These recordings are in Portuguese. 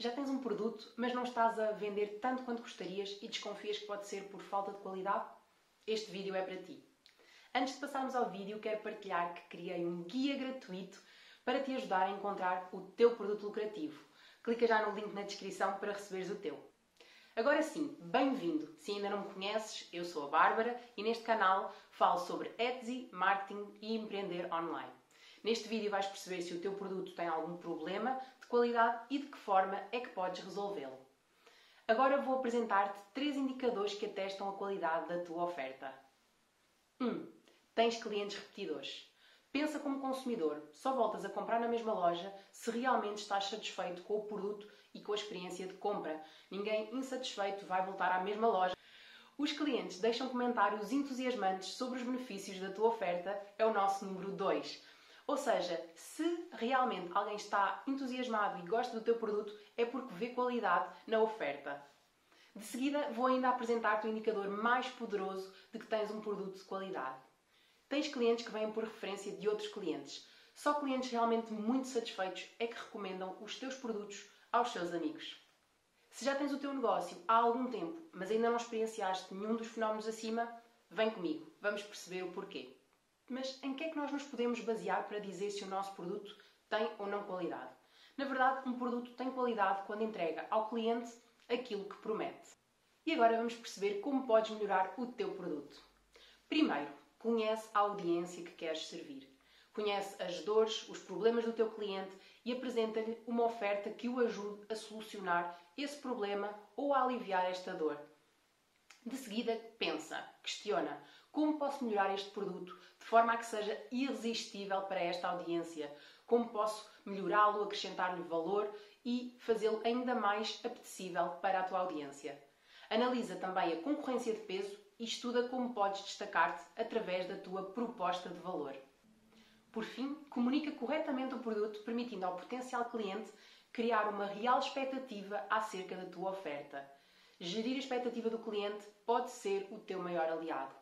Já tens um produto, mas não estás a vender tanto quanto gostarias e desconfias que pode ser por falta de qualidade? Este vídeo é para ti. Antes de passarmos ao vídeo, quero partilhar que criei um guia gratuito para te ajudar a encontrar o teu produto lucrativo. Clica já no link na descrição para receberes o teu. Agora sim, bem-vindo! Se ainda não me conheces, eu sou a Bárbara e neste canal falo sobre Etsy, marketing e empreender online. Neste vídeo vais perceber se o teu produto tem algum problema qualidade e de que forma é que podes resolvê-lo. Agora vou apresentar-te três indicadores que atestam a qualidade da tua oferta. 1. Um, tens clientes repetidores. Pensa como consumidor, só voltas a comprar na mesma loja se realmente estás satisfeito com o produto e com a experiência de compra. Ninguém insatisfeito vai voltar à mesma loja. Os clientes deixam comentários entusiasmantes sobre os benefícios da tua oferta, é o nosso número 2. Ou seja, se realmente alguém está entusiasmado e gosta do teu produto, é porque vê qualidade na oferta. De seguida, vou ainda apresentar-te o indicador mais poderoso de que tens um produto de qualidade. Tens clientes que vêm por referência de outros clientes. Só clientes realmente muito satisfeitos é que recomendam os teus produtos aos seus amigos. Se já tens o teu negócio há algum tempo, mas ainda não experienciaste nenhum dos fenómenos acima, vem comigo, vamos perceber o porquê. Mas em que é que nós nos podemos basear para dizer se o nosso produto tem ou não qualidade? Na verdade, um produto tem qualidade quando entrega ao cliente aquilo que promete. E agora vamos perceber como podes melhorar o teu produto. Primeiro, conhece a audiência que queres servir. Conhece as dores, os problemas do teu cliente e apresenta-lhe uma oferta que o ajude a solucionar esse problema ou a aliviar esta dor. De seguida, pensa, questiona como posso melhorar este produto de forma a que seja irresistível para esta audiência? Como posso melhorá-lo, acrescentar-lhe valor e fazê-lo ainda mais apetecível para a tua audiência? Analisa também a concorrência de peso e estuda como podes destacar-te através da tua proposta de valor. Por fim, comunica corretamente o produto, permitindo ao potencial cliente criar uma real expectativa acerca da tua oferta. Gerir a expectativa do cliente pode ser o teu maior aliado.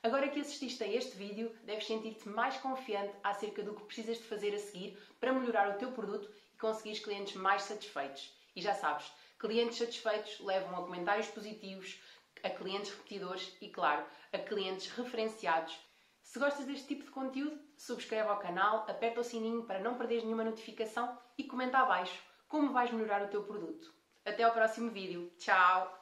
Agora que assististe a este vídeo, deves sentir-te mais confiante acerca do que precisas de fazer a seguir para melhorar o teu produto e conseguires clientes mais satisfeitos. E já sabes, clientes satisfeitos levam a comentários positivos, a clientes repetidores e, claro, a clientes referenciados. Se gostas deste tipo de conteúdo, subscreve ao canal, aperta o sininho para não perderes nenhuma notificação e comenta abaixo como vais melhorar o teu produto. Até ao próximo vídeo. Tchau!